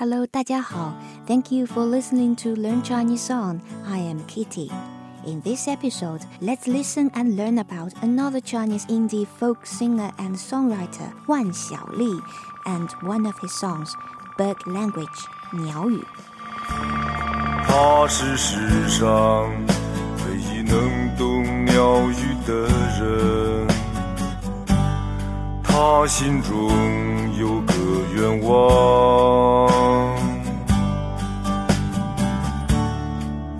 Hello，大家好。Thank you for listening to Learn Chinese Song. I am Kitty. In this episode, let's listen and learn about another Chinese indie folk singer and songwriter, Wan Xiaoli, and one of his songs, Bird Language, 鸟语。他是世上唯一能懂鸟语的人，他心中。愿望。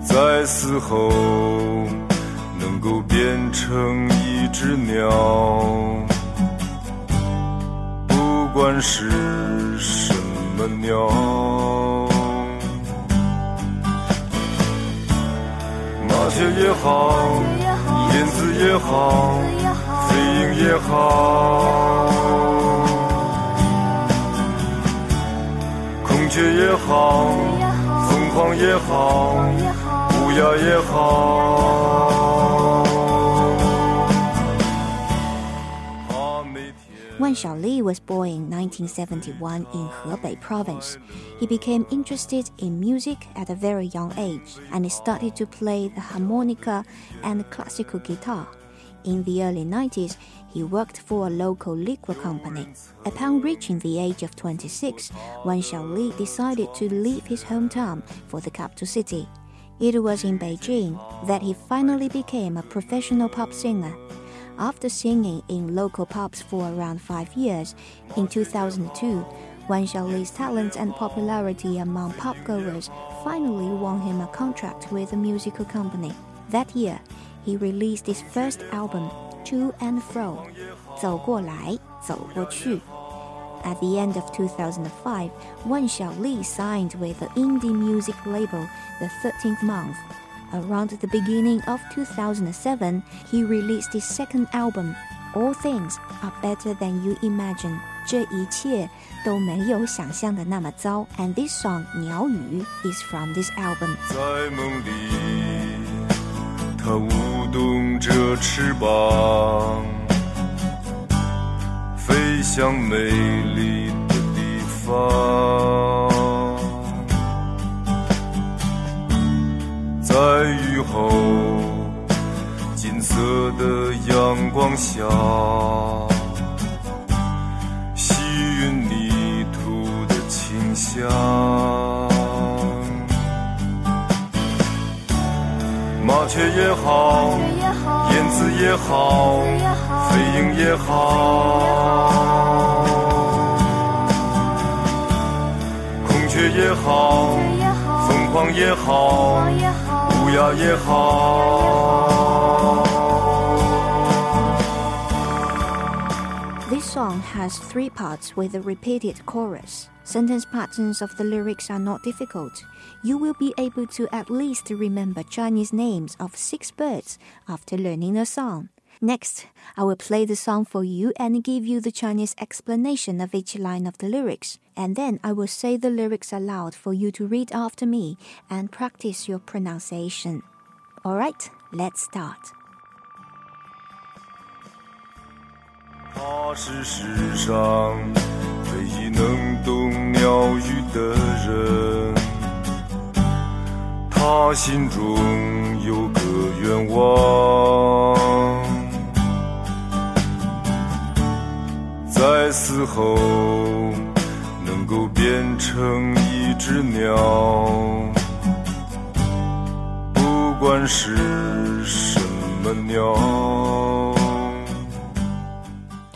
在死后能够变成一只鸟，不管是什么鸟，麻雀也好，燕子也好，飞鹰也好，孔雀也好，凤凰也好。Wan Xiaoli was born in 1971 in Hebei province. He became interested in music at a very young age and he started to play the harmonica and classical guitar. In the early 90s, he worked for a local liquor company. Upon reaching the age of 26, Wan Xiaoli decided to leave his hometown for the capital city. It was in Beijing that he finally became a professional pop singer. After singing in local pubs for around five years, in 2002, Wan Xiaoli's talent and popularity among pop goers finally won him a contract with a musical company. That year, he released his first album, To and Fro, 走过来,走过去. At the end of 2005, Wan Xiaoli signed with the indie music label The 13th Month. Around the beginning of 2007, he released his second album, All Things Are Better Than You Imagine. 这一切都没有想象的那么糟。And this song 鸟语 is from this album. 它舞动着翅膀。飞向美丽的地方，在雨后金色的阳光下，吸吮泥土的清香。雀也好，燕子也好。飞鹰也好，孔雀也好，凤凰也好，乌鸦也好。This song has three parts with a repeated chorus. Sentence patterns of the lyrics are not difficult. You will be able to at least remember Chinese names of six birds after learning the song. Next, I will play the song for you and give you the Chinese explanation of each line of the lyrics. And then I will say the lyrics aloud for you to read after me and practice your pronunciation. Alright, let's start. 他是世上唯一能懂鸟语的人，他心中有个愿望。在死后能够变成一只鸟，不管是什么鸟。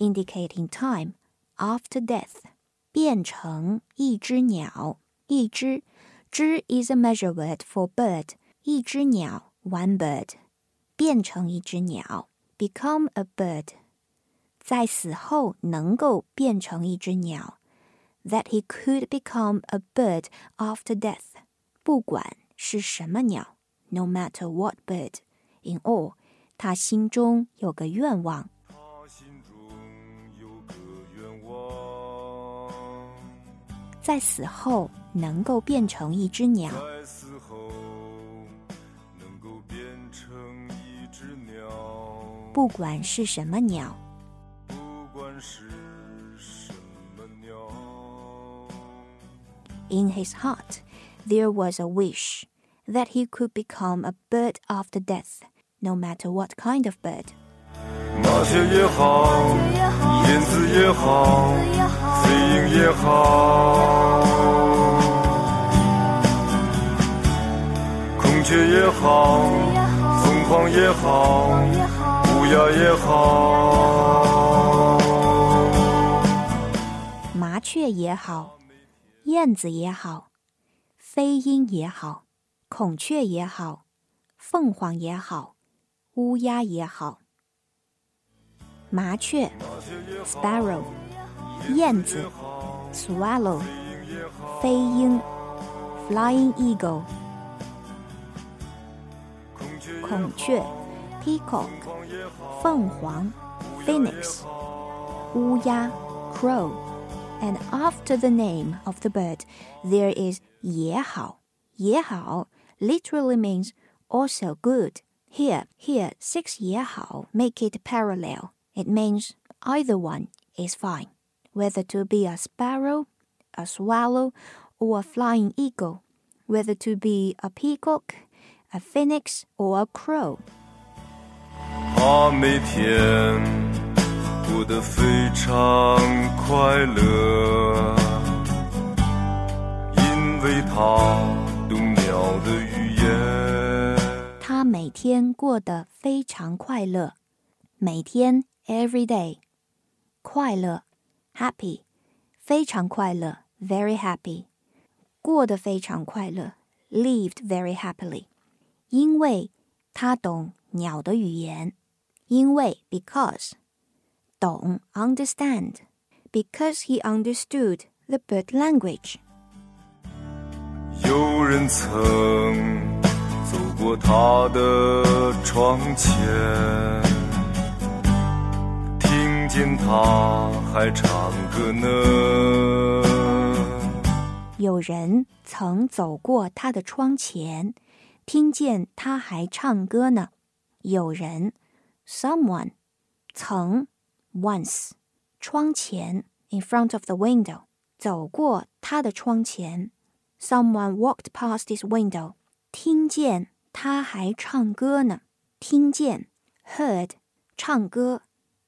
indicating time after death，变成一只鸟。一只，只 is a measure word for bird，一只鸟 one bird，变成一只鸟 become a bird，在死后能够变成一只鸟。that he could become a bird after death. 不管是什么鸟，no matter what bird. In all，他心中有个愿望。 在死后能够变成一只鸟。不管是什么鸟。不管是 In his heart, there was a wish that he could become a bird after death, no matter what kind of bird. 麻雀也好，燕子也好， 飞鹰也好，孔雀也好，凤凰也好，乌鸦也好，麻雀也好。燕子也好，飞鹰也好，孔雀也好，凤凰也好，乌鸦也好。麻雀，sparrow；燕子，swallow；飞鹰，flying eagle；孔雀，peacock；凤凰，phoenix；乌鸦，crow。and after the name of the bird, there is 也好.也好 literally means also good. Here, here, six 也好 make it parallel. It means either one is fine, whether to be a sparrow, a swallow, or a flying eagle, whether to be a peacock, a phoenix, or a crow. 过得非常快乐，因为他懂鸟的语言。他每天过得非常快乐，每天 every day，快乐 happy，非常快乐 very happy，过得非常快乐 lived very happily，因为他懂鸟的语言，因为 because。懂 understand because he understood the bird language. 有人曾走过他的窗前，听 见他还唱歌呢。有人曾走过他的窗前，听见他还唱歌呢。有人，someone，曾 once 窗前 in front of the window 走过他的窗前，someone walked past his window 听见他还唱歌呢，听见 heard 唱歌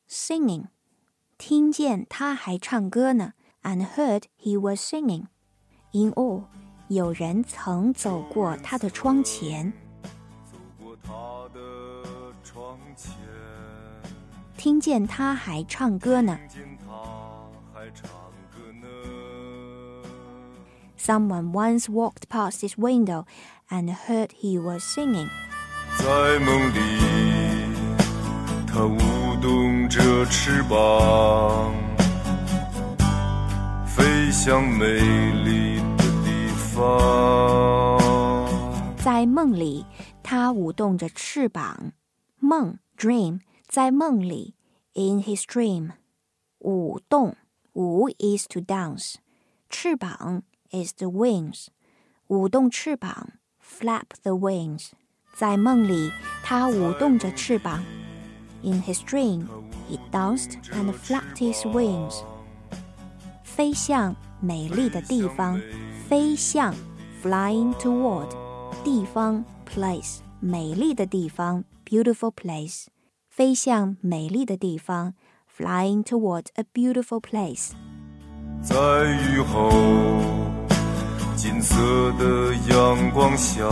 singing 听见他还唱歌呢，and heard he was singing. In all 有人曾走过他的窗前。听见他还唱歌呢。Someone once walked past his window and heard he was singing. 在梦里，它舞动 翅膀，飞向美丽的地方。在梦里，它舞动着翅膀，梦 dream 在梦里，in his dream，舞动，舞 is to dance，翅膀 is the wings，舞动翅膀，flap the wings，在梦里，他舞动着翅膀 ，in his dream he danced and flapped his wings，飞向美丽的地方，飞向 flying toward，地方 place，美丽的地方 beautiful place。飞向美丽的地方，flying toward a beautiful place。在雨后， 金色的阳光下，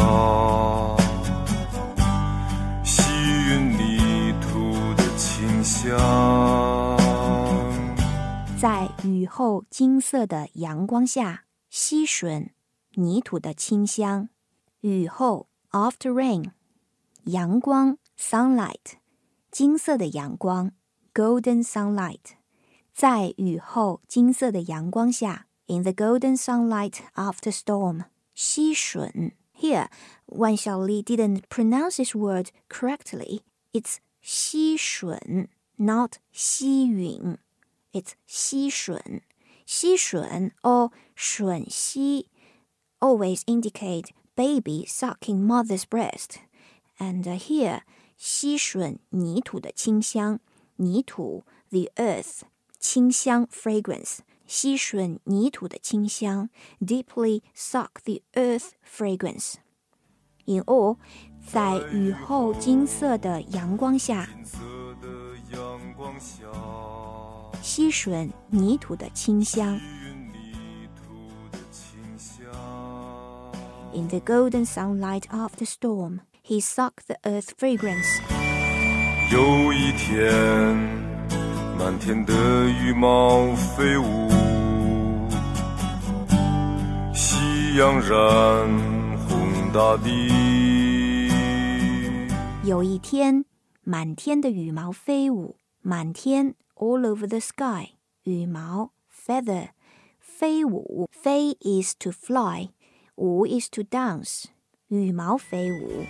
在雨后金色的阳光下，吸吮泥土的清香。雨后 （after rain），阳光 （sunlight），金色的阳光 （golden sunlight）。在雨后金色的阳光下，in the golden sunlight after storm，吸吮。Here, Wan Xiaoli didn't pronounce this word correctly. It's 吸吮, not 吸吮. It's 吸吮. 吸吮 or 吮吸 always indicate baby sucking mother's breast. And uh, here, 吸吮泥土的清香，泥土 the earth 清香 fragrance，吸吮泥土的清香，deeply suck the earth fragrance。In all，在雨后金色的阳光下， 吸吮泥土的清香。In the golden sunlight of the storm, he sucked the earth fragrance. 有一天。满天的羽毛飞舞，夕阳染红大地。有一天，满天的羽毛飞舞，满天 all over the sky，羽毛 feather 飞舞，飞 is to fly，舞 is to dance，羽毛飞舞，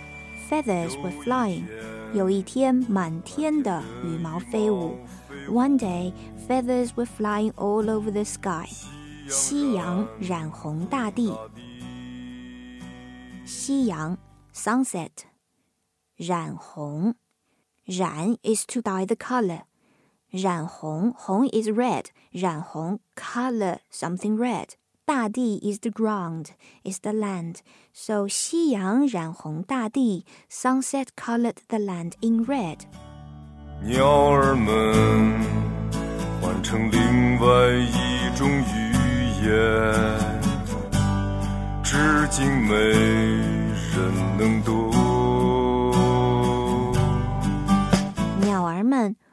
feathers were flying。有一天，满天的羽毛飞舞。One day, feathers were flying all over the sky. 夕阳染红大地。夕阳 sunset 染红 染 is to dye the color 染红红 is red 染红 color something red 大地 is the ground is the land so 夕阳染红大地 sunset colored the land in red 鸟儿们换成另外一种语言，至今没人能懂。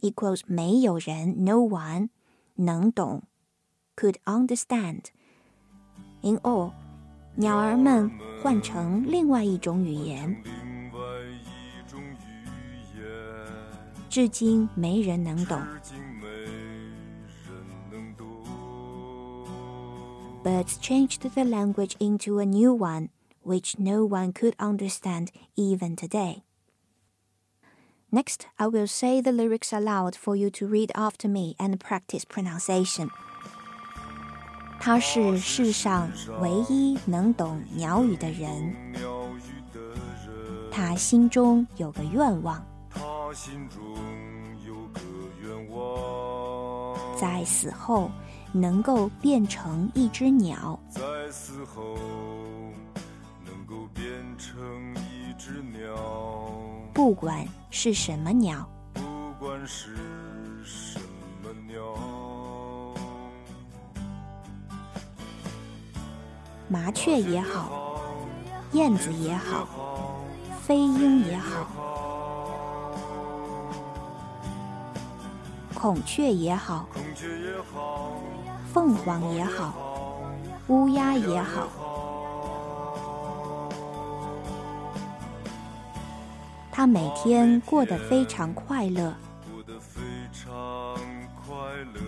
equals 没有人，no one 能懂，could understand。In all，鸟儿们换成另外一种语言。至今没人能懂。Birds changed the language into a new one, which no one could understand even today. Next, I will say the lyrics aloud for you to read after me and practice pronunciation. 他是世上唯一能懂鸟语的人。他心中有个愿望。在死后能够变成一只鸟。 不管是什么鸟。不管是什么鸟。麻雀也好，燕子也好，飞鹰也好，孔雀也好。凤凰也好，乌鸦也好，每天过得非常快乐，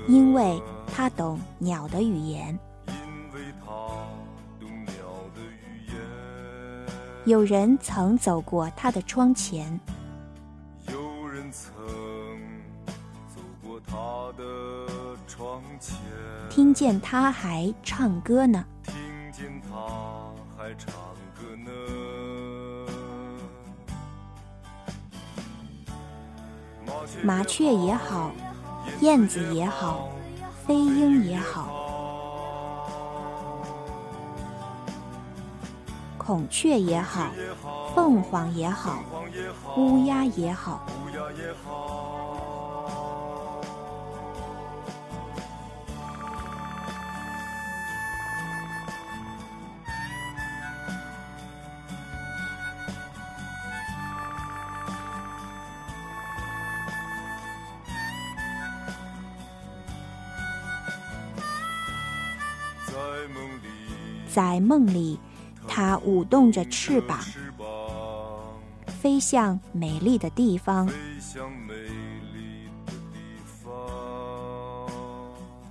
因为他懂鸟的语言。有人曾走过他的窗前。听见他还唱歌呢。听见他还唱麻雀也好，燕子也好，飞鹰也好，孔雀也好，凤凰也好，乌鸦也好。在梦里，它舞动着翅膀，飞向美丽的地方。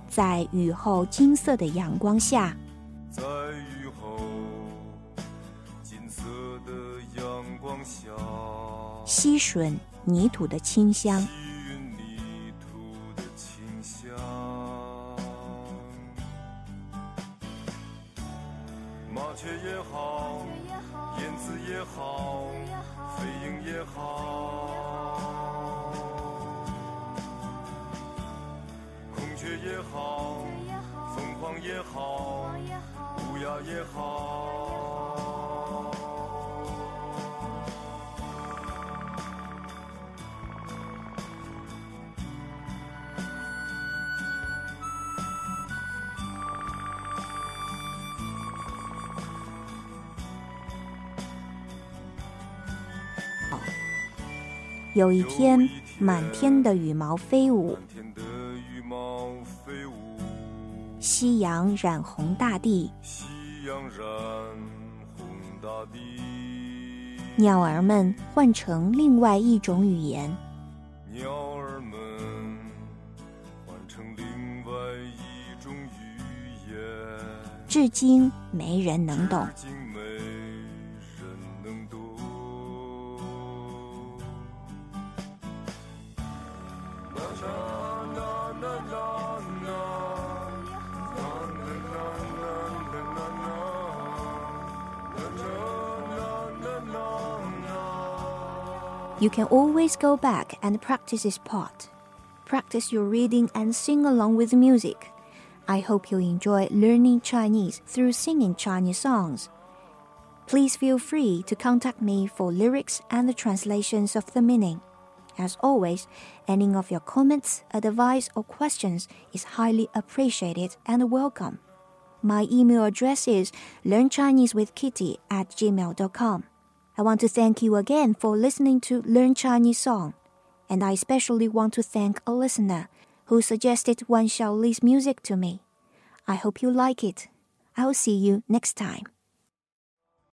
在雨后金色的阳光下，在雨后金色的阳光下，吸吮泥土的清香。有一天，满天的羽毛飞舞，夕阳染红大地，鸟儿们换成另外一种语言，鸟儿们换成另外一种语言，至今没人能懂。You can always go back and practice this part. Practice your reading and sing along with the music. I hope you enjoy learning Chinese through singing Chinese songs. Please feel free to contact me for lyrics and the translations of the meaning. As always, any of your comments, advice, or questions is highly appreciated and welcome. My email address is learnchinesewithkitty at gmail.com. I want to thank you again for listening to Learn Chinese Song, and I especially want to thank a listener who suggested Wan Xiaoli's music to me. I hope you like it. I'll see you next time.